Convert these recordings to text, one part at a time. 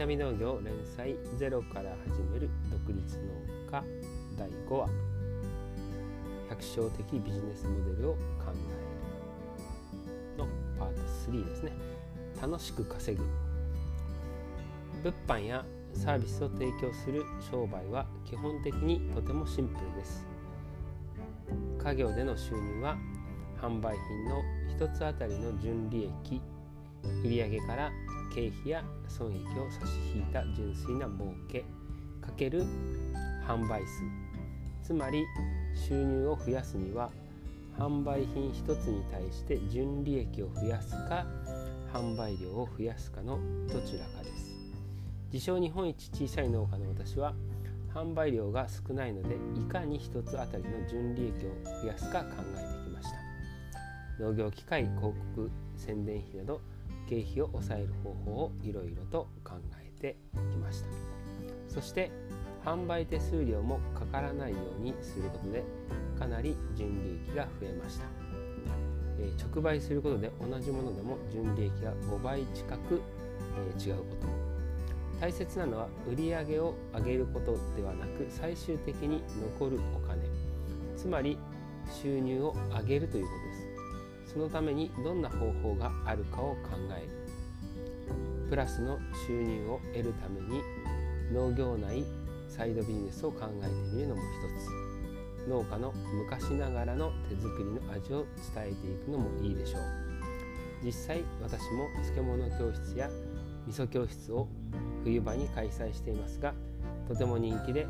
波農業連載ゼロから始める独立農家第5話。百姓的ビジネスモデルを考える。のパート3ですね。楽しく稼ぐ。物販やサービスを提供する商売は基本的にとてもシンプルです。家業での収入は販売品の1つあたりの純利益売上から経費や損益を差し引いた純粋な儲けかける販売数つまり収入を増やすには販売品1つに対して純利益を増やすか販売量を増やすかのどちらかです。自称日本一小さい農家の私は販売量が少ないのでいかに1つあたりの純利益を増やすか考えてきました。農業機械広告宣伝費など経費を抑える方法をいろいろと考えてきました。そして販売手数料もかからないようにすることでかなり純利益が増えました、えー、直売することで同じものでも純利益が5倍近く、えー、違うこと大切なのは売り上げを上げることではなく最終的に残るお金つまり収入を上げるということですそのためにどんな方法があるかを考えるプラスの収入を得るために農業内サイドビジネスを考えてみるのも一つ農家の昔ながらの手作りの味を伝えていくのもいいでしょう。実際私も漬物教室や味噌教室を冬場に開催していますがとても人気で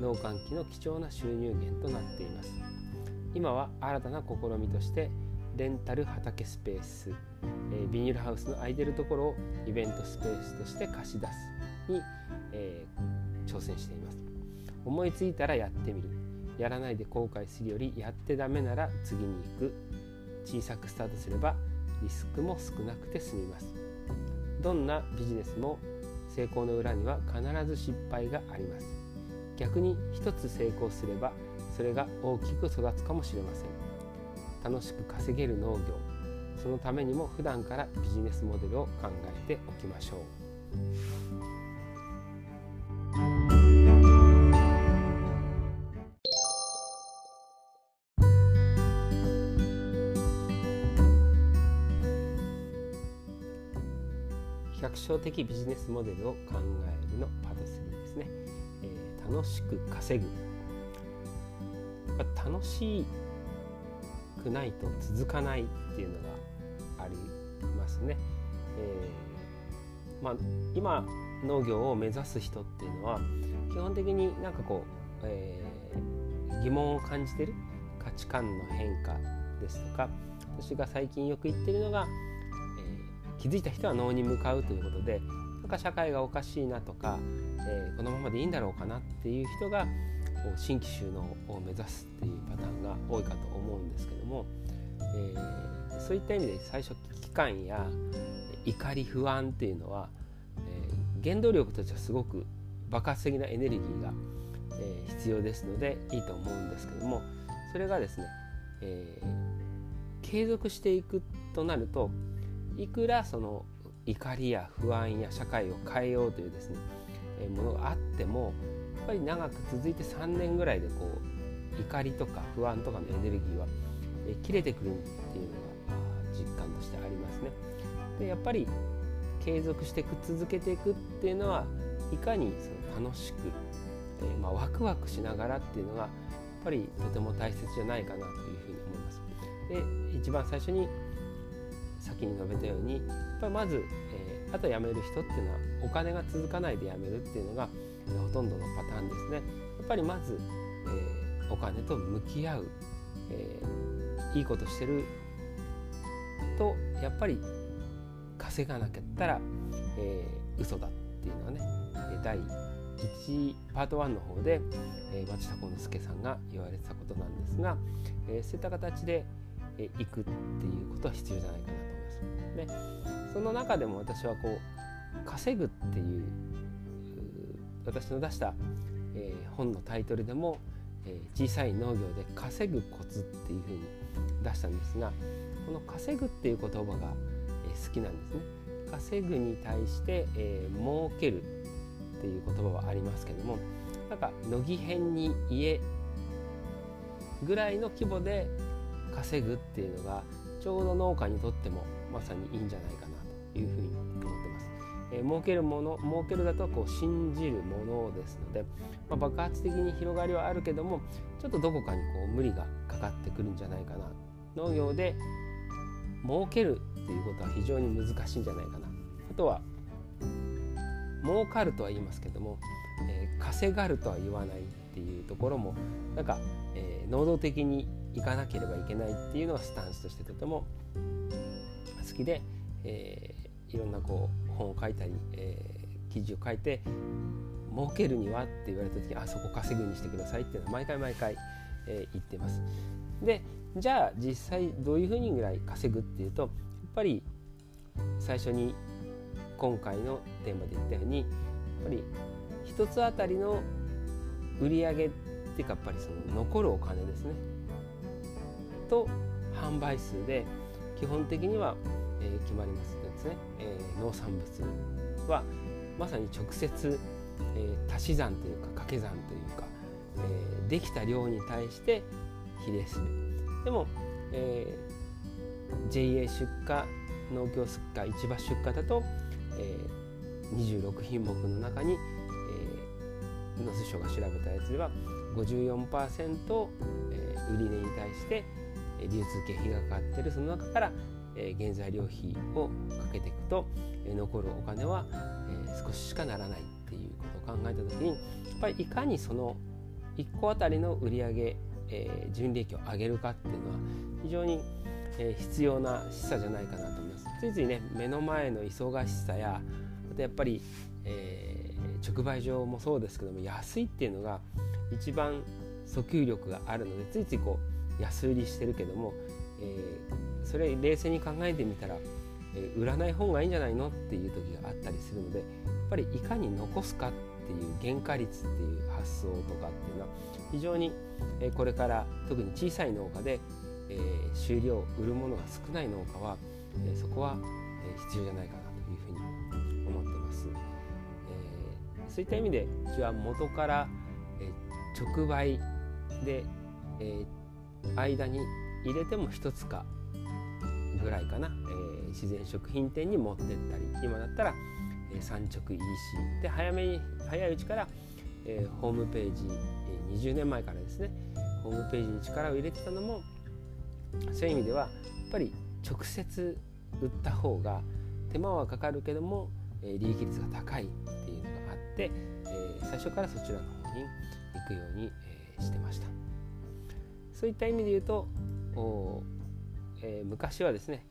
農閑期の貴重な収入源となっています。今は新たな試みとしてレンタル畑スペース、えー、ビニールハウスの空いてるところをイベントスペースとして貸し出すに、えー、挑戦しています。思いついたらやってみる。やらないで後悔するよりやってダメなら次に行く。小さくスタートすればリスクも少なくて済みます。どんなビジネスも成功の裏には必ず失敗があります。逆に一つ成功すればそれが大きく育つかもしれません。楽しく稼げる農業。そのためにも普段からビジネスモデルを考えておきましょう。百姓的ビジネスモデルを考えるのパート3ですね、えー、楽しく稼ぐ。楽しいくないと続かないっていうのがありますね。えー、まあ、今農業を目指す人っていうのは基本的になんかこう、えー、疑問を感じてる価値観の変化ですとか私が最近よく言ってるのが、えー、気づいた人は農に向かうということでなんか社会がおかしいなとか、え、このままでいいんだろうかなっていう人が新規収納を目指すっていうパターンが多いかと思うんですけども、えー、そういった意味で最初危機感や怒り不安っていうのは、えー、原動力としてはすごく爆発的なエネルギーが、えー、必要ですのでいいと思うんですけどもそれがですね、えー、継続していくとなるといくらその怒りや不安や社会を変えようというですね、えー、ものがあってもぱり長く続いて3年ぐらいでこう怒りとか不安とかのエネルギーは切れてくるっていうのが実感としてありますね。でやっぱり継続してく続けていくっていうのはいかにその楽しく、えー、まあ、ワクワクしながらっていうのがやっぱりとても大切じゃないかなというふうに思います。で一番最初に先に述べたようにやっぱまず、えー、あと辞める人っていうのはお金が続かないで辞めるっていうのがほとんどのパターンですねやっぱりまず、えー、お金と向き合う、えー、いいことしてるとやっぱり稼がなかったら、えー、嘘だっていうのはね第1パート1の方で、えー、町田幸之助さんが言われてたことなんですが、えー、そういった形で、えー、行くっていうことは必要じゃないかなと思います。でその中でも私はこう稼ぐっていう私の出した、えー、本のタイトルでも、えー、小さい農業で稼ぐコツっていうふうに出したんですがこの稼ぐっていう言葉が、えー、好きなんですね。稼ぐに対して、えー、儲けるっていう言葉はありますけどもなんか乃木編に家ぐらいの規模で稼ぐっていうのがちょうど農家にとってもまさにいいんじゃないかなというふうに思ってます。えー、儲けるもの儲けるだとこう信じるものですので、まあ、爆発的に広がりはあるけどもちょっとどこかにこう無理がかかってくるんじゃないかな農業で儲けるっていうことは非常に難しいんじゃないかな。あとは儲かるとは言いますけども、えー、稼がるとは言わないっていうところもなんか、えー、能動的にいかなければいけないっていうのがスタンスとしてとても好きで、えー、いろんなこう本を書いたり、えー、記事を書いて儲けるにはって言われた時あそこ稼ぐにしてくださいっていうのは毎回毎回、えー、言ってます。でじゃあ実際どういうふうにぐらい稼ぐっていうとやっぱり最初に今回のテーマで言ったようにやっぱり一つあたりの売り上げっていうかやっぱりその残るお金ですねと販売数で基本的には、えー、決まりますですね、えー、農産物はまさに直接、えー、足し算というか掛け算というか、えー、できた量に対して比例する。でも、えー、JA 出荷農協出荷市場出荷だと、えー、26品目の中に、えー、農水省が調べたやつでは54%、えー、売値に対して流通経費がかかってるその中から、え、原材料費をかけていくと、え、残るお金は、え、少ししかならないっていうことを考えた時にやっぱりいかにその1個あたりの売上え、純利益を上げるかっていうのは非常に、え、必要な示唆じゃないかなと思います。ついついね目の前の忙しさやあとやっぱり、えー、直売所もそうですけども安いっていうのが一番訴求力があるのでついついこう安売りしてるけども、えー、それ冷静に考えてみたら、えー、売らない方がいいんじゃないのっていう時があったりするのでやっぱりいかに残すかっていう原価率っていう発想とかっていうのは非常にえこれから特に小さい農家で収量売るものが少ない農家はえそこはえ必要じゃないかなというふうに思ってますえ。そういった意味でうちは元からえ直売でえ間に入れても1つかぐらいかな、え自然食品店に持ってったり。今だったら、え産直 EC で早めに早いうちから、えホームページえ20年前からですね。ホームページに力を入れてたのもそういう意味ではやっぱり直接売った方が手間はかかるけども、え利益率が高いっていうのがあって、え最初からそちらの方に行くように、えしてました。そういった意味で言うとおえー、昔はですね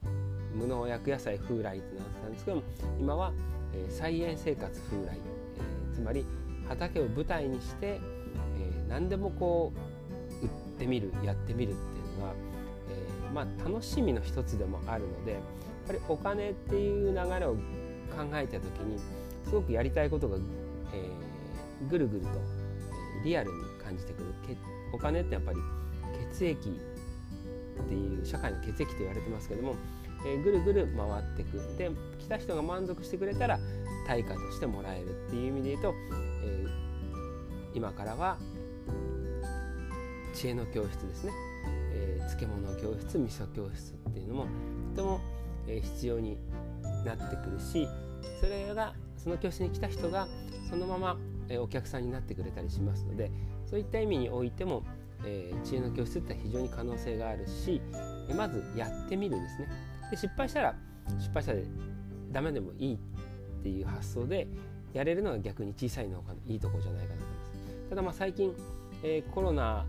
無農薬野菜風来となってたんですけども今は、えー、菜園生活風来、えー、つまり畑を舞台にして、何でもこう売ってみるやってみるっていうのが、えー、まあ、楽しみの一つでもあるのでやっぱりお金っていう流れを考えた時にすごくやりたいことが、えー、ぐるぐると、えリアルに感じてくる。お金ってやっぱり血液っていう社会の血液と言われてますけども、えー、ぐるぐる回ってくで来た人が満足してくれたら対価としてもらえるっていう意味で言うと、えー、今からは知恵の教室ですね、えー、漬物教室味噌教室っていうのもとても、え、必要になってくるしそれがその教室に来た人がそのまま、え、お客さんになってくれたりしますのでそういった意味においても、えー、知恵の教室って非常に可能性があるし、まずやってみるんですね。で失敗したら失敗したでダメでもいいっていう発想でやれるのが逆に小さい農家のいいとこじゃないかなと思います。ただまあ最近、えー、コロナ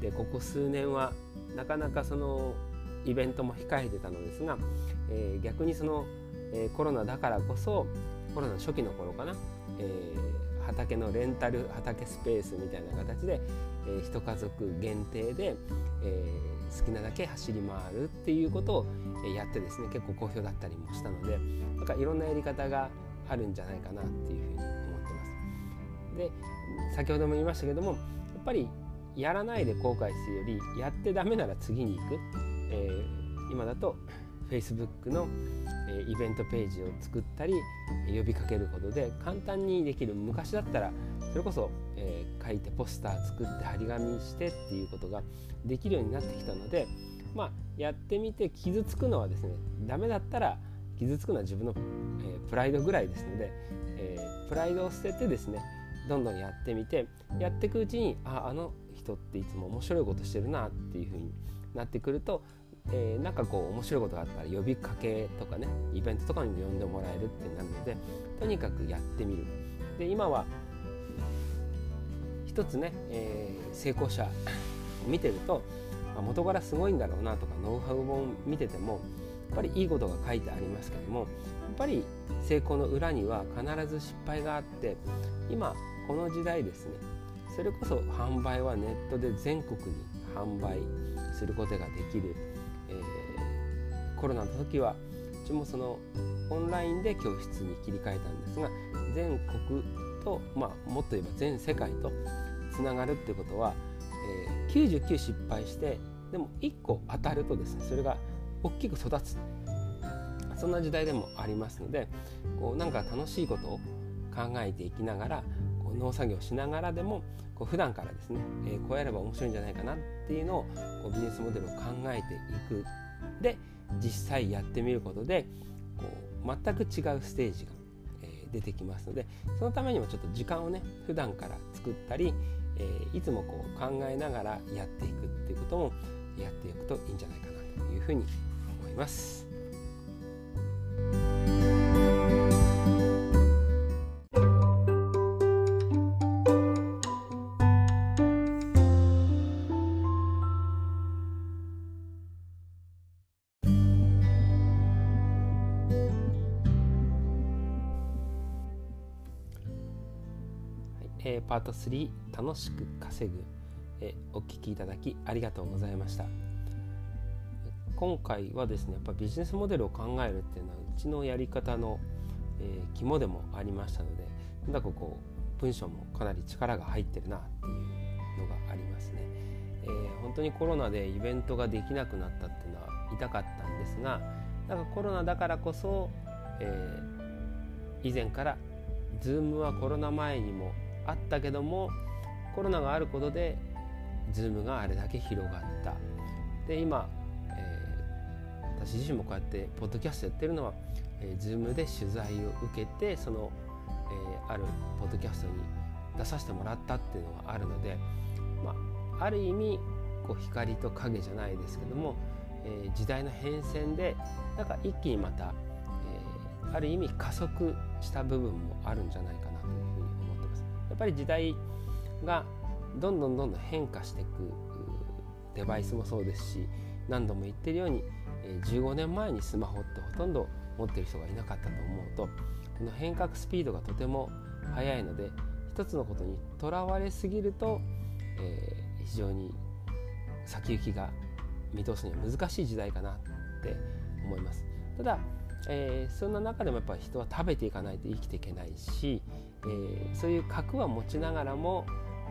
でここ数年はなかなかそのイベントも控えてたのですが、えー、逆にその、えー、コロナだからこそコロナ初期の頃かな、えー、畑のレンタル畑スペースみたいな形で、えー、一家族限定で、えー、好きなだけ走り回るっていうことをやってですね結構好評だったりもしたのでなんかいろんなやり方があるんじゃないかなっていうふうに思ってます。で先ほども言いましたけどもやっぱりやらないで後悔するよりやってダメなら次に行く、えー、今だと Facebook の、えイベントページを作ったり呼びかけることで簡単にできる。昔だったらそれこそ、えー、書いてポスター作って張り紙してっていうことができるようになってきたのでまあやってみて傷つくのはですねダメだったら傷つくのは自分の、えー、プライドぐらいですので、えー、プライドを捨ててですねどんどんやってみてやっていくうちにああの人っていつも面白いことしてるなっていう風になってくると、えー、なんかこう面白いことがあったら呼びかけとかねイベントとかにも呼んでもらえるってなるのでとにかくやってみる。で今は一つね、えー、成功者を見てると、まあ、元からすごいんだろうなとかノウハウ本見ててもやっぱりいいことが書いてありますけどもやっぱり成功の裏には必ず失敗があって今この時代ですねそれこそ販売はネットで全国に販売することができる、コロナの時はうちもそのオンラインで教室に切り替えたんですが全国と、まあ、もっと言えば全世界とつながるってことは、えー、99失敗してでも1個当たるとですねそれが大きく育つ。そんな時代でもありますのでこうなんか楽しいことを考えていきながらこう農作業しながらでもこう普段からですね、えー、こうやれば面白いんじゃないかなっていうのをこうビジネスモデルを考えていく。で実際やってみることでこう全く違うステージが、え、出てきますのでそのためにもちょっと時間をね普段から作ったり、え、いつもこう考えながらやっていくっていうこともやっていくといいんじゃないかなというふうに思います。えー、パート3楽しく稼ぐ、えー、お聞きいただきありがとうございました。今回はですねやっぱビジネスモデルを考えるっていうのはうちのやり方の、えー、肝でもありましたのでなんだかこう文章もかなり力が入ってるなっていうのがありますね、えー、本当にコロナでイベントができなくなったっていうのは痛かったんですがだかコロナだからこそ、えー、以前から Zoom はコロナ前にもあったけどもコロナがあることで Zoom があれだけ広がった。で今、えー、私自身もこうやってポッドキャストやってるのは、えー、Zoom で取材を受けてその、えー、あるポッドキャストに出させてもらったっていうのがあるので、まあ、ある意味こう光と影じゃないですけども、えー、時代の変遷でなんか一気にまた、えー、ある意味加速した部分もあるんじゃないかな。やっぱり時代がどんどんどんどん変化していくデバイスもそうですし何度も言ってるように15年前にスマホってほとんど持ってる人がいなかったと思うとこの変革スピードがとても速いので一つのことにとらわれすぎると、えー、非常に先行きが見通すには難しい時代かなって思います。ただ、えー、そんな中でもやっぱり人は食べていかないと生きていけないし、えー、そういう核は持ちながらも、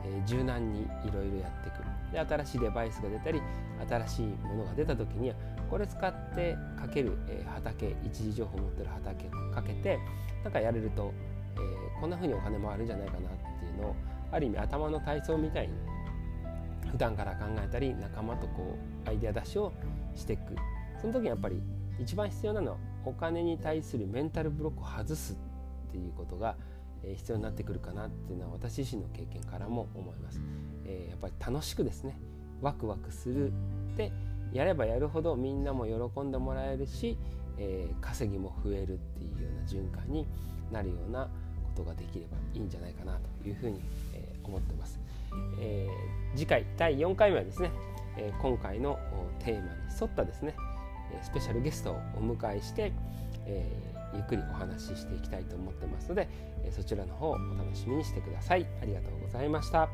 えー、柔軟にいろいろやっていくで新しいデバイスが出たり新しいものが出た時にはこれ使ってかける、えー、畑一時情報を持ってる畑をかけてなんかやれると、えー、こんな風にお金もあるんじゃないかなっていうのをある意味頭の体操みたいに普段から考えたり仲間とこうアイデア出しをしていく。その時にやっぱり一番必要なのはお金に対するメンタルブロックを外すっていうことがえ必要になってくるかなっていうのは私自身の経験からも思います。えー、やっぱり楽しくですねワクワクするでやればやるほどみんなも喜んでもらえるし、えー、稼ぎも増えるっていうような循環になるようなことができればいいんじゃないかなというふうに、えー、思ってます。えー、次回第4回目はですね、え今回のテーマに沿ったですねスペシャルゲストをお迎えして、えゆっくりお話ししていきたいと思ってますのでそちらの方をお楽しみにしてください。ありがとうございました。